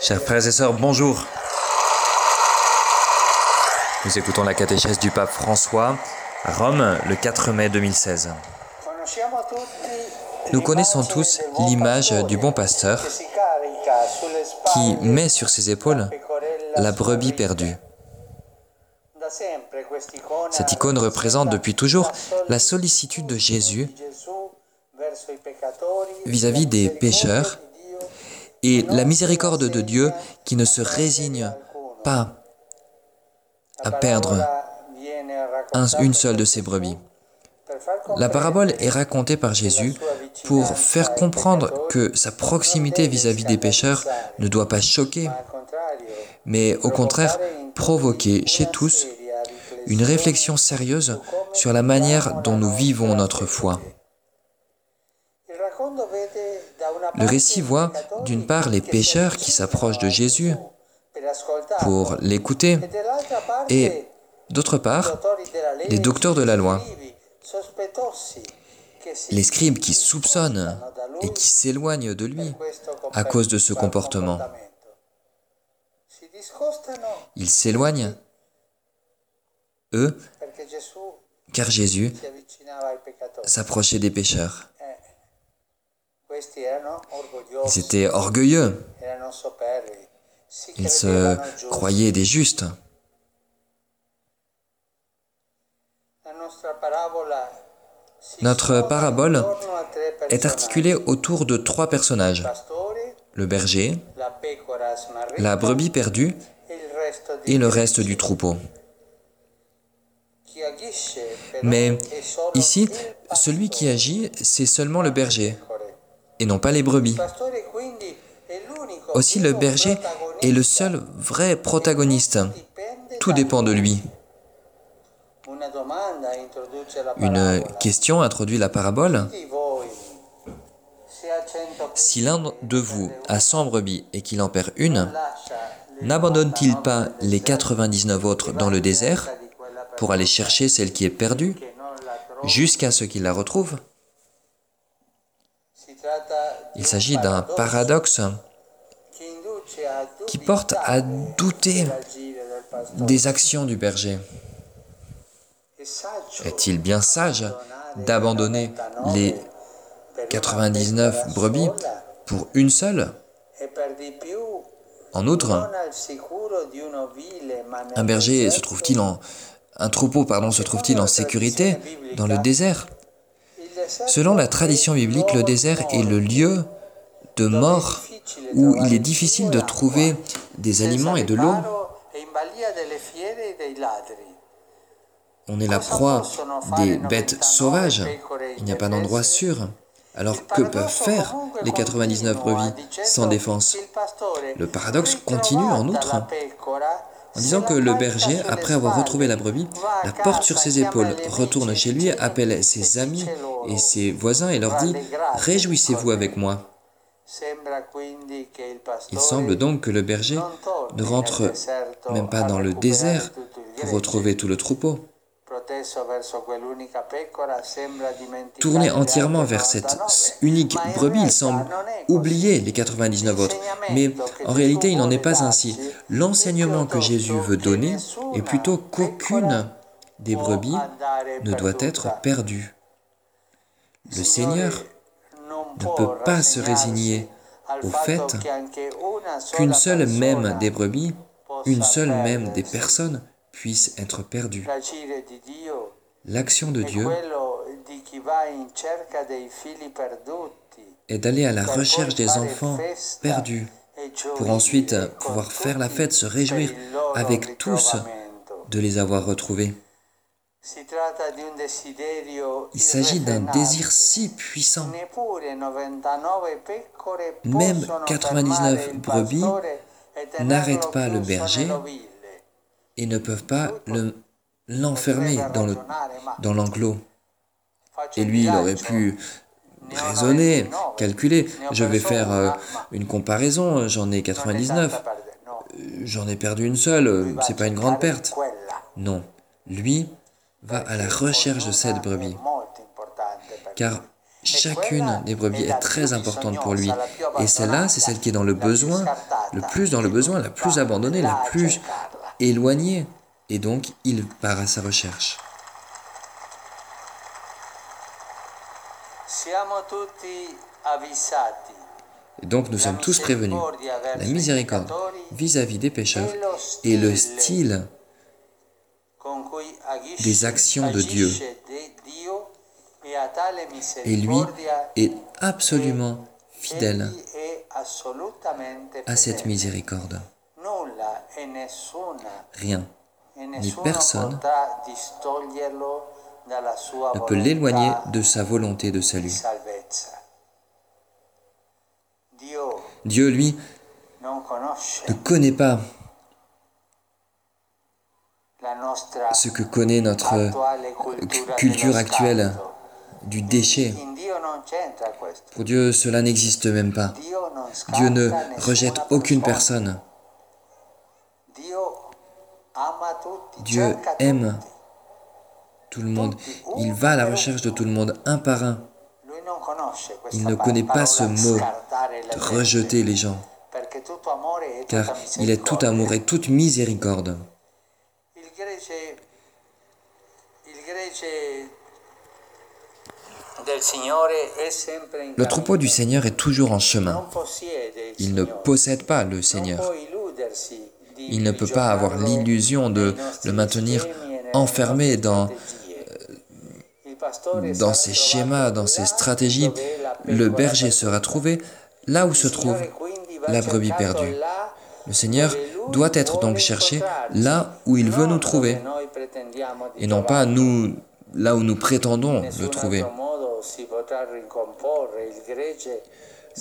Chers frères et sœurs, bonjour. Nous écoutons la catéchèse du pape François à Rome le 4 mai 2016. Nous connaissons tous l'image du bon pasteur qui met sur ses épaules la brebis perdue. Cette icône représente depuis toujours la sollicitude de Jésus vis-à-vis des pécheurs et la miséricorde de Dieu qui ne se résigne pas à perdre une seule de ses brebis. La parabole est racontée par Jésus pour faire comprendre que sa proximité vis-à-vis des pécheurs ne doit pas choquer, mais au contraire provoquer chez tous une réflexion sérieuse sur la manière dont nous vivons notre foi. Le récit voit d'une part les pécheurs qui s'approchent de Jésus pour l'écouter et d'autre part les docteurs de la loi, les scribes qui soupçonnent et qui s'éloignent de lui à cause de ce comportement. Ils s'éloignent, eux, car Jésus s'approchait des pécheurs. Ils étaient orgueilleux. Ils se croyaient des justes. Notre parabole est articulée autour de trois personnages. Le berger, la brebis perdue et le reste du troupeau. Mais ici, celui qui agit, c'est seulement le berger et non pas les brebis. Aussi le berger est le seul vrai protagoniste. Tout dépend de lui. Une question introduit la parabole. Si l'un de vous a 100 brebis et qu'il en perd une, n'abandonne-t-il pas les 99 autres dans le désert pour aller chercher celle qui est perdue jusqu'à ce qu'il la retrouve? Il s'agit d'un paradoxe qui porte à douter des actions du berger. Est-il bien sage d'abandonner les 99 brebis pour une seule? En outre, un berger se trouve-t-il en un troupeau pardon se trouve-t-il en sécurité dans le désert? Selon la tradition biblique, le désert est le lieu de mort où il est difficile de trouver des aliments et de l'eau. On est la proie des bêtes sauvages. Il n'y a pas d'endroit sûr. Alors que peuvent faire les 99 brebis sans défense? Le paradoxe continue en outre en disant que le berger, après avoir retrouvé la brebis, la porte sur ses épaules, retourne chez lui, appelle ses amis et ses voisins et leur dit ⁇ Réjouissez-vous avec moi ⁇ Il semble donc que le berger ne rentre même pas dans le désert pour retrouver tout le troupeau. Tourné entièrement vers cette unique brebis, il semble oublier les 99 autres. Mais en réalité, il n'en est pas ainsi. L'enseignement que Jésus veut donner est plutôt qu'aucune des brebis ne doit être perdue. Le Seigneur ne peut pas se résigner au fait qu'une seule même des brebis, une seule même des personnes puisse être. L'action de Dieu est d'aller à la recherche des enfants perdus pour ensuite pouvoir faire la fête, se réjouir avec tous de les avoir retrouvés. Il s'agit d'un désir si puissant. Même 99 brebis n'arrêtent pas le berger et ne peuvent pas l'enfermer dans l'enclos. et lui, il aurait pu raisonner, calculer. Je vais faire euh, une comparaison, j'en ai 99. J'en ai perdu une seule, c'est pas une grande perte. Non, lui va à la recherche de cette brebis. Car Chacune des brebis est très importante pour lui. Et celle-là, c'est celle qui est dans le besoin, le plus dans le besoin, la plus abandonnée, la plus éloignée. Et donc, il part à sa recherche. Et donc nous sommes tous prévenus. La miséricorde vis-à-vis des pécheurs est le style des actions de Dieu. Et lui est absolument fidèle à cette miséricorde. Rien, ni personne ne peut l'éloigner de sa volonté de salut. Dieu, lui, ne connaît pas ce que connaît notre culture actuelle du déchet. Pour Dieu, cela n'existe même pas. Dieu ne rejette aucune personne. Dieu aime tout le monde. Il va à la recherche de tout le monde, un par un. Il ne connaît pas ce mot de rejeter les gens, car il est tout amour et toute miséricorde. Le troupeau du Seigneur est toujours en chemin. Il ne possède pas le Seigneur. Il ne peut pas avoir l'illusion de le maintenir enfermé dans dans ses schémas, dans ses stratégies, le berger sera trouvé là où se trouve la brebis perdue. Le Seigneur doit être donc cherché là où il veut nous trouver, et non pas nous là où nous prétendons le trouver.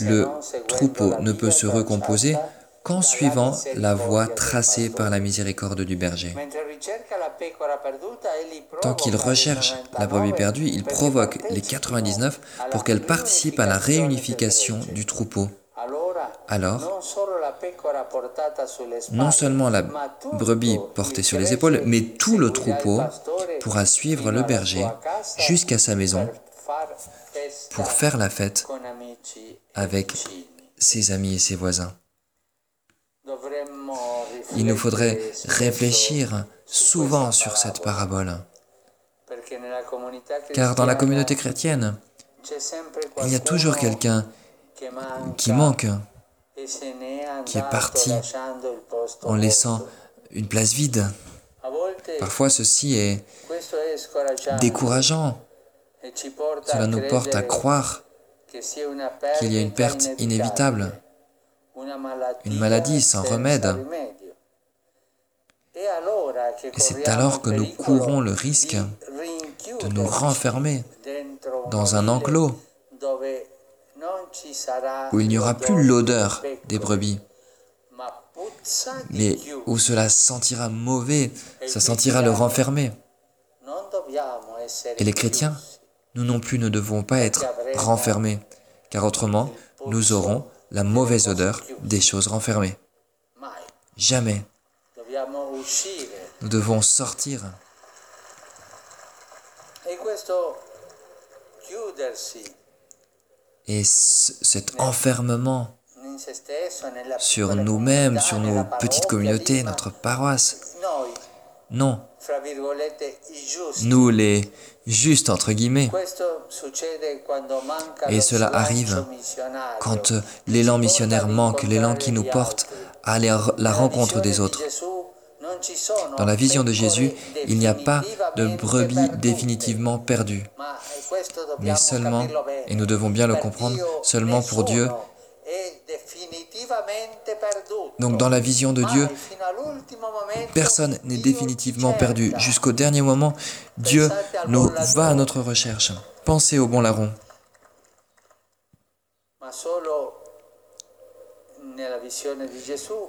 Le troupeau ne peut se recomposer qu'en suivant la voie tracée par la miséricorde du berger. Tant qu'il recherche la brebis perdue, il provoque les 99 pour qu'elles participent à la réunification du troupeau. Alors, non seulement la brebis portée sur les épaules, mais tout le troupeau pourra suivre le berger jusqu'à sa maison pour faire la fête avec ses amis et ses voisins. Il nous faudrait réfléchir souvent sur cette parabole. Car dans la communauté chrétienne, il y a toujours quelqu'un qui manque, qui est parti en laissant une place vide. Parfois ceci est décourageant. Cela nous porte à croire qu'il y a une perte inévitable, une maladie sans remède. Et c'est alors que nous courons le risque de nous renfermer dans un enclos où il n'y aura plus l'odeur des brebis, mais où cela sentira mauvais, ça sentira le renfermer. Et les chrétiens, nous non plus ne devons pas être renfermés, car autrement, nous aurons la mauvaise odeur des choses renfermées. Jamais. Nous devons sortir. Et cet enfermement sur nous-mêmes, sur nos petites communautés, notre paroisse, non. Nous les justes, entre guillemets. Et cela arrive quand l'élan missionnaire manque, l'élan qui nous porte à la rencontre des autres. Dans la vision de Jésus, il n'y a pas de brebis définitivement perdues, mais seulement, et nous devons bien le comprendre, seulement pour Dieu. Donc dans la vision de Dieu, personne n'est définitivement perdu. Jusqu'au dernier moment, Dieu nous va à notre recherche. Pensez au bon larron.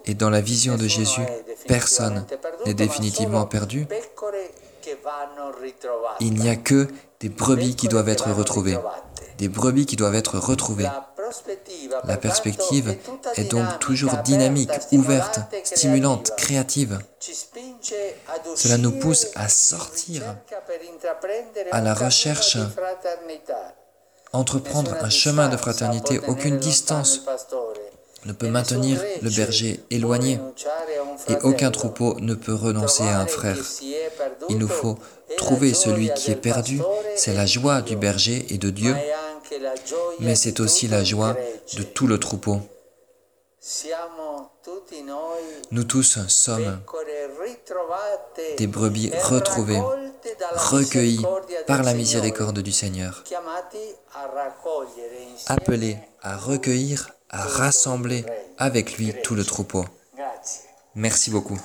Et dans la vision de Jésus, personne n'est définitivement perdu. Il n'y a que des brebis qui doivent être retrouvées. Des brebis qui doivent être retrouvées. La perspective est donc toujours dynamique, ouverte, stimulante, créative. Cela nous pousse à sortir à la recherche. entreprendre un chemin de fraternité, aucune distance ne peut maintenir le berger éloigné et aucun troupeau ne peut renoncer à un frère. Il nous faut trouver celui qui est perdu, c'est la joie du berger et de Dieu, mais c'est aussi la joie de tout le troupeau. Nous tous sommes des brebis retrouvées, recueillies par la miséricorde du Seigneur, appelés à recueillir, à rassembler avec lui tout le troupeau. Merci beaucoup.